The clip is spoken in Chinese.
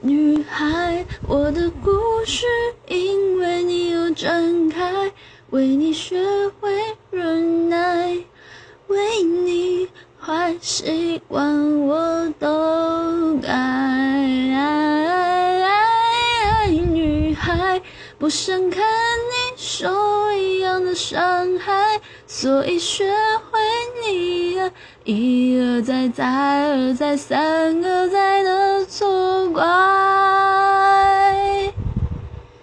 女孩，我的故事因为你而展开，为你学会忍耐，为你坏习惯我都改。女孩，不想看你受一样的伤害，所以学会你呀，一而再，再而再，三而再。